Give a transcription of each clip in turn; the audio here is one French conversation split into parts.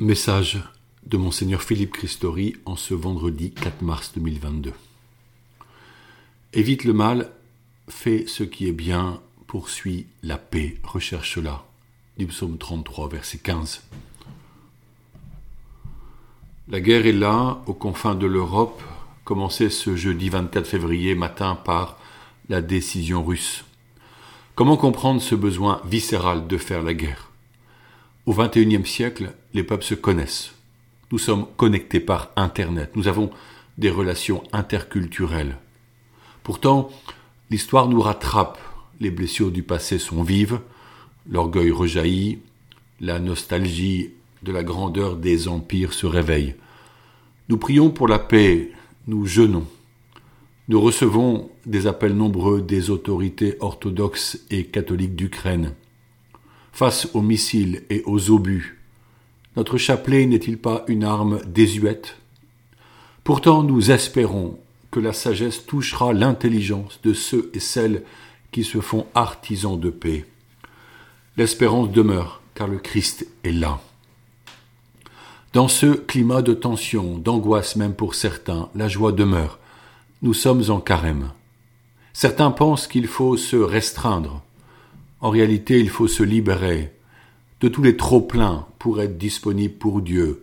Message de Monseigneur Philippe Christori en ce vendredi 4 mars 2022. Évite le mal, fais ce qui est bien, poursuis la paix, recherche-la. Du psaume 33, verset 15. La guerre est là, aux confins de l'Europe, commencée ce jeudi 24 février matin par la décision russe. Comment comprendre ce besoin viscéral de faire la guerre? Au XXIe siècle, les peuples se connaissent. Nous sommes connectés par Internet. Nous avons des relations interculturelles. Pourtant, l'histoire nous rattrape. Les blessures du passé sont vives. L'orgueil rejaillit. La nostalgie de la grandeur des empires se réveille. Nous prions pour la paix. Nous jeûnons. Nous recevons des appels nombreux des autorités orthodoxes et catholiques d'Ukraine face aux missiles et aux obus. Notre chapelet n'est-il pas une arme désuète? Pourtant nous espérons que la sagesse touchera l'intelligence de ceux et celles qui se font artisans de paix. L'espérance demeure, car le Christ est là. Dans ce climat de tension, d'angoisse même pour certains, la joie demeure. Nous sommes en carême. Certains pensent qu'il faut se restreindre, en réalité, il faut se libérer de tous les trop-pleins pour être disponible pour Dieu,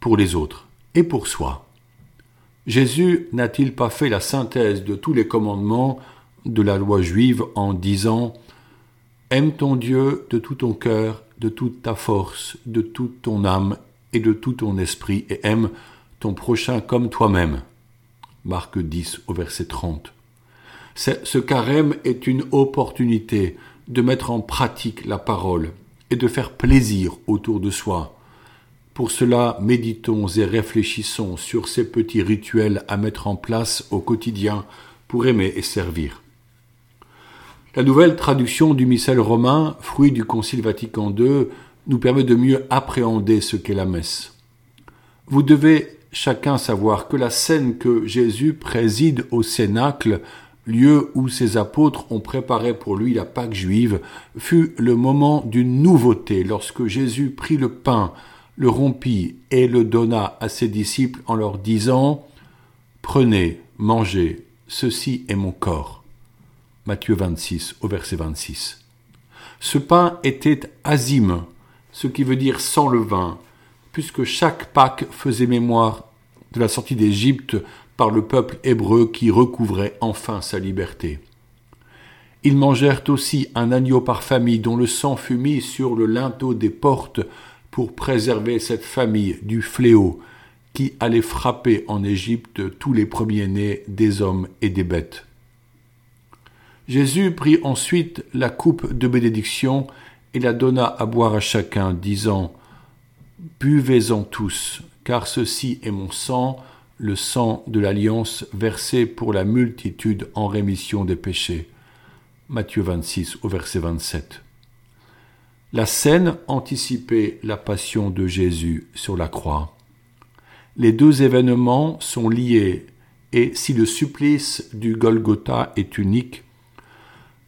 pour les autres et pour soi. Jésus n'a-t-il pas fait la synthèse de tous les commandements de la loi juive en disant Aime ton Dieu de tout ton cœur, de toute ta force, de toute ton âme et de tout ton esprit, et aime ton prochain comme toi-même. Marc 10 au verset 30. Ce carême est une opportunité de mettre en pratique la parole et de faire plaisir autour de soi. Pour cela, méditons et réfléchissons sur ces petits rituels à mettre en place au quotidien pour aimer et servir. La nouvelle traduction du missel romain, fruit du Concile Vatican II, nous permet de mieux appréhender ce qu'est la messe. Vous devez chacun savoir que la scène que Jésus préside au Cénacle lieu où ses apôtres ont préparé pour lui la Pâque juive, fut le moment d'une nouveauté lorsque Jésus prit le pain, le rompit et le donna à ses disciples en leur disant Prenez, mangez, ceci est mon corps. Matthieu 26 au verset 26. Ce pain était azime, ce qui veut dire sans levain, puisque chaque Pâque faisait mémoire de la sortie d'Égypte par le peuple hébreu qui recouvrait enfin sa liberté. Ils mangèrent aussi un agneau par famille dont le sang fut mis sur le linteau des portes pour préserver cette famille du fléau qui allait frapper en Égypte tous les premiers-nés des hommes et des bêtes. Jésus prit ensuite la coupe de bénédiction et la donna à boire à chacun, disant Buvez-en tous, car ceci est mon sang, le sang de l'alliance versé pour la multitude en rémission des péchés. Matthieu 26 au verset 27. La scène anticipait la passion de Jésus sur la croix. Les deux événements sont liés et si le supplice du Golgotha est unique,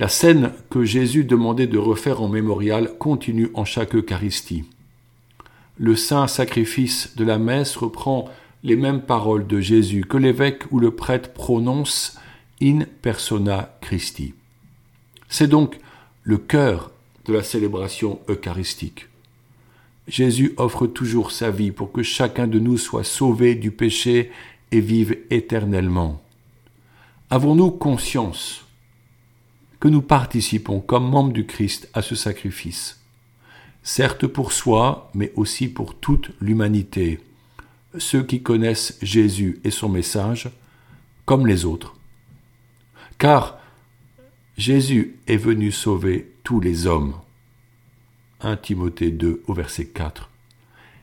la scène que Jésus demandait de refaire en mémorial continue en chaque Eucharistie. Le saint sacrifice de la messe reprend les mêmes paroles de Jésus que l'évêque ou le prêtre prononce in persona Christi. C'est donc le cœur de la célébration eucharistique. Jésus offre toujours sa vie pour que chacun de nous soit sauvé du péché et vive éternellement. Avons-nous conscience que nous participons comme membres du Christ à ce sacrifice, certes pour soi, mais aussi pour toute l'humanité ceux qui connaissent Jésus et son message comme les autres. Car Jésus est venu sauver tous les hommes. 1 Timothée 2 au verset 4.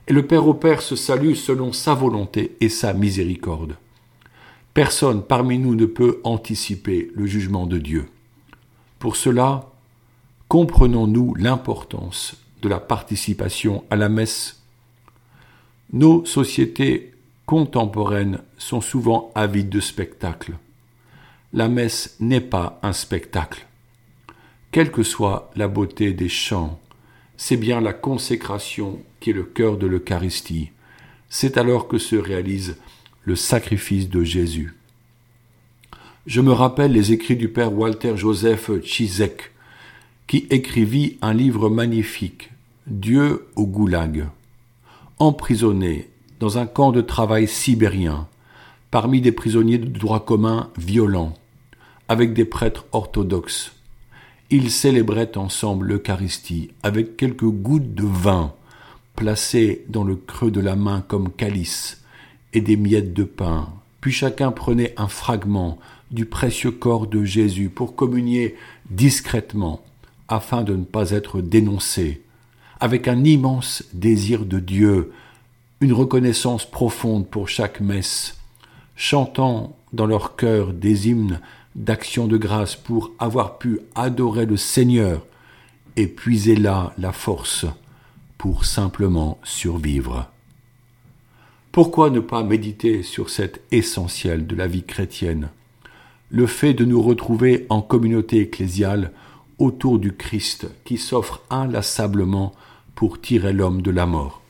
Et le Père au Père se salue selon sa volonté et sa miséricorde. Personne parmi nous ne peut anticiper le jugement de Dieu. Pour cela, comprenons-nous l'importance de la participation à la messe nos sociétés contemporaines sont souvent avides de spectacles. La messe n'est pas un spectacle. Quelle que soit la beauté des chants, c'est bien la consécration qui est le cœur de l'Eucharistie. C'est alors que se réalise le sacrifice de Jésus. Je me rappelle les écrits du père Walter Joseph Chizek, qui écrivit un livre magnifique, Dieu au goulag. Emprisonné dans un camp de travail sibérien, parmi des prisonniers de droit commun violents, avec des prêtres orthodoxes, ils célébraient ensemble l'Eucharistie avec quelques gouttes de vin placées dans le creux de la main comme calice et des miettes de pain. Puis chacun prenait un fragment du précieux corps de Jésus pour communier discrètement afin de ne pas être dénoncé, avec un immense désir de Dieu, une reconnaissance profonde pour chaque messe, chantant dans leur cœur des hymnes d'action de grâce pour avoir pu adorer le Seigneur et puiser là la force pour simplement survivre. Pourquoi ne pas méditer sur cet essentiel de la vie chrétienne? Le fait de nous retrouver en communauté ecclésiale autour du Christ qui s'offre inlassablement pour tirer l'homme de la mort.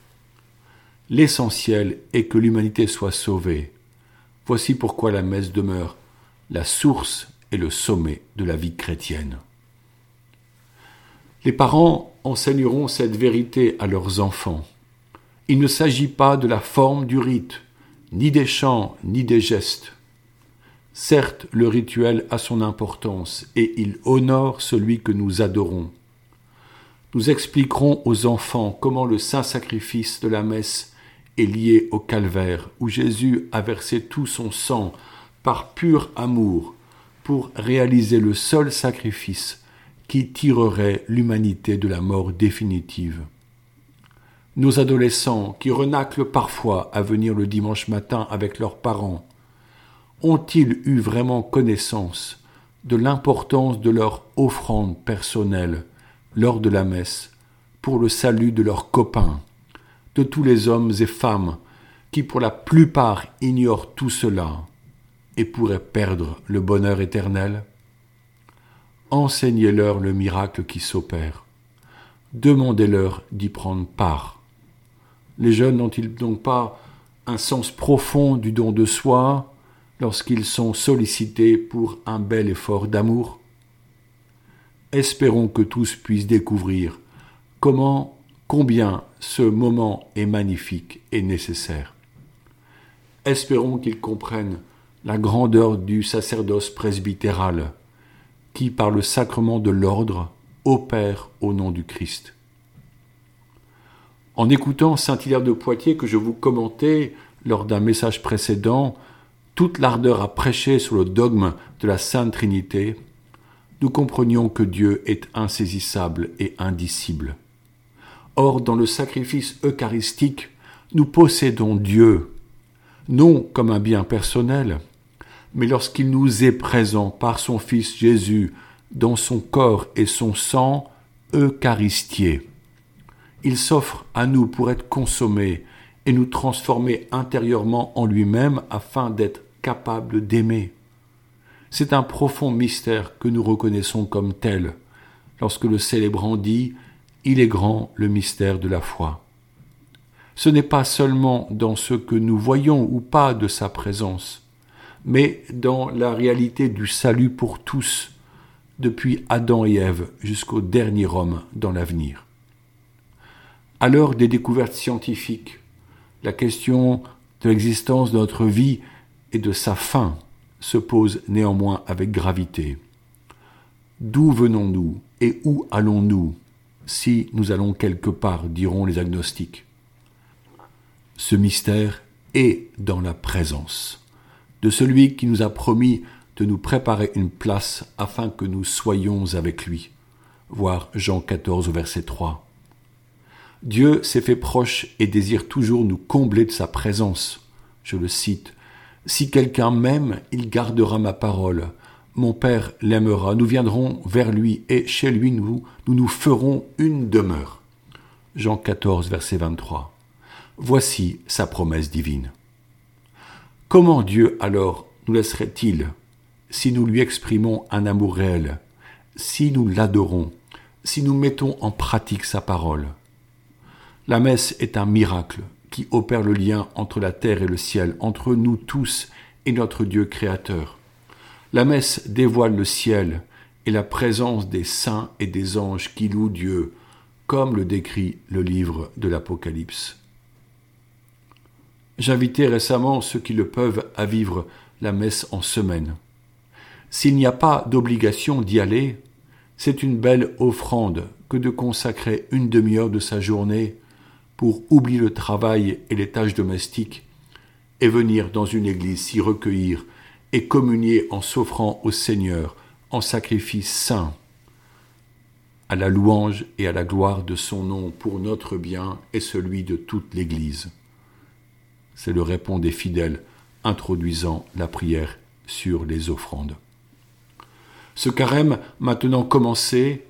L'essentiel est que l'humanité soit sauvée. Voici pourquoi la messe demeure la source et le sommet de la vie chrétienne. Les parents enseigneront cette vérité à leurs enfants. Il ne s'agit pas de la forme du rite, ni des chants, ni des gestes. Certes, le rituel a son importance et il honore celui que nous adorons. Nous expliquerons aux enfants comment le saint sacrifice de la messe est lié au calvaire, où Jésus a versé tout son sang par pur amour pour réaliser le seul sacrifice qui tirerait l'humanité de la mort définitive. Nos adolescents, qui renaclent parfois à venir le dimanche matin avec leurs parents, ont-ils eu vraiment connaissance de l'importance de leur offrande personnelle lors de la messe pour le salut de leurs copains, de tous les hommes et femmes qui pour la plupart ignorent tout cela et pourraient perdre le bonheur éternel? Enseignez-leur le miracle qui s'opère. Demandez-leur d'y prendre part. Les jeunes n'ont-ils donc pas un sens profond du don de soi, lorsqu'ils sont sollicités pour un bel effort d'amour Espérons que tous puissent découvrir comment, combien ce moment est magnifique et nécessaire. Espérons qu'ils comprennent la grandeur du sacerdoce presbytéral, qui, par le sacrement de l'ordre, opère au nom du Christ. En écoutant Saint Hilaire de Poitiers que je vous commentais lors d'un message précédent, toute l'ardeur à prêcher sur le dogme de la Sainte Trinité, nous comprenions que Dieu est insaisissable et indicible. Or, dans le sacrifice eucharistique, nous possédons Dieu, non comme un bien personnel, mais lorsqu'il nous est présent par son Fils Jésus dans son corps et son sang eucharistié. Il s'offre à nous pour être consommé et nous transformer intérieurement en lui-même afin d'être capable d'aimer. C'est un profond mystère que nous reconnaissons comme tel lorsque le célébrant dit Il est grand le mystère de la foi. Ce n'est pas seulement dans ce que nous voyons ou pas de sa présence, mais dans la réalité du salut pour tous, depuis Adam et Ève jusqu'au dernier homme dans l'avenir. À l'heure des découvertes scientifiques, la question de l'existence de notre vie et de sa fin se pose néanmoins avec gravité. D'où venons-nous et où allons-nous si nous allons quelque part, diront les agnostiques? Ce mystère est dans la présence de celui qui nous a promis de nous préparer une place afin que nous soyons avec lui. Voir Jean 14 verset 3. Dieu s'est fait proche et désire toujours nous combler de sa présence. Je le cite. Si quelqu'un m'aime, il gardera ma parole. Mon Père l'aimera. Nous viendrons vers lui et chez lui nous, nous ferons une demeure. Jean 14, verset 23. Voici sa promesse divine. Comment Dieu alors nous laisserait-il si nous lui exprimons un amour réel, si nous l'adorons, si nous mettons en pratique sa parole? La messe est un miracle qui opère le lien entre la terre et le ciel, entre nous tous et notre Dieu créateur. La messe dévoile le ciel et la présence des saints et des anges qui louent Dieu, comme le décrit le livre de l'Apocalypse. J'invitais récemment ceux qui le peuvent à vivre la messe en semaine. S'il n'y a pas d'obligation d'y aller, c'est une belle offrande que de consacrer une demi-heure de sa journée pour oublier le travail et les tâches domestiques et venir dans une église s'y recueillir et communier en s'offrant au Seigneur en sacrifice saint, à la louange et à la gloire de son nom pour notre bien et celui de toute l'Église. C'est le répond des fidèles introduisant la prière sur les offrandes. Ce carême maintenant commencé,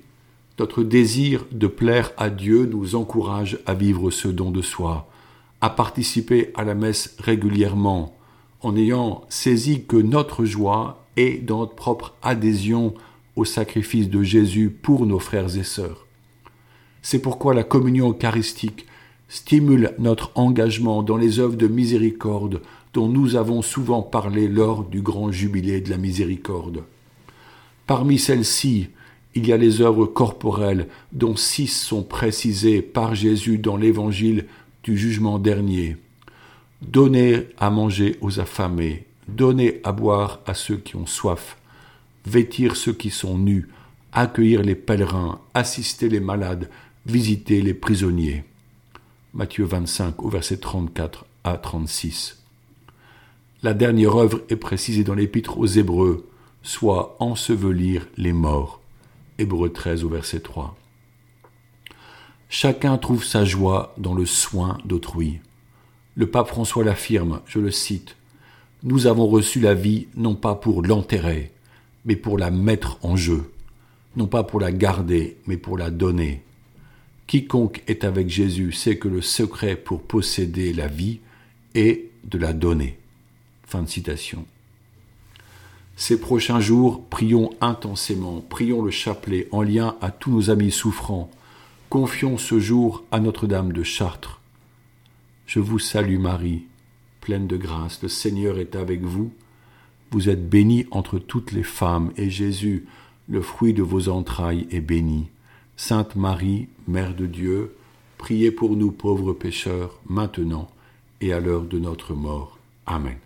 notre désir de plaire à Dieu nous encourage à vivre ce don de soi, à participer à la messe régulièrement, en ayant saisi que notre joie est dans notre propre adhésion au sacrifice de Jésus pour nos frères et sœurs. C'est pourquoi la communion eucharistique stimule notre engagement dans les œuvres de miséricorde dont nous avons souvent parlé lors du grand jubilé de la miséricorde. Parmi celles-ci, il y a les œuvres corporelles, dont six sont précisées par Jésus dans l'évangile du jugement dernier. Donnez à manger aux affamés, donnez à boire à ceux qui ont soif, vêtir ceux qui sont nus, accueillir les pèlerins, assister les malades, visiter les prisonniers. Matthieu 25 au verset 34 à 36. La dernière œuvre est précisée dans l'épître aux Hébreux, soit ensevelir les morts. Hébreux 13 au verset 3. Chacun trouve sa joie dans le soin d'autrui. Le pape François l'affirme, je le cite, Nous avons reçu la vie non pas pour l'enterrer, mais pour la mettre en jeu, non pas pour la garder, mais pour la donner. Quiconque est avec Jésus sait que le secret pour posséder la vie est de la donner. Fin de citation. Ces prochains jours, prions intensément, prions le chapelet en lien à tous nos amis souffrants. Confions ce jour à Notre-Dame de Chartres. Je vous salue Marie, pleine de grâce, le Seigneur est avec vous. Vous êtes bénie entre toutes les femmes, et Jésus, le fruit de vos entrailles, est béni. Sainte Marie, Mère de Dieu, priez pour nous pauvres pécheurs, maintenant et à l'heure de notre mort. Amen.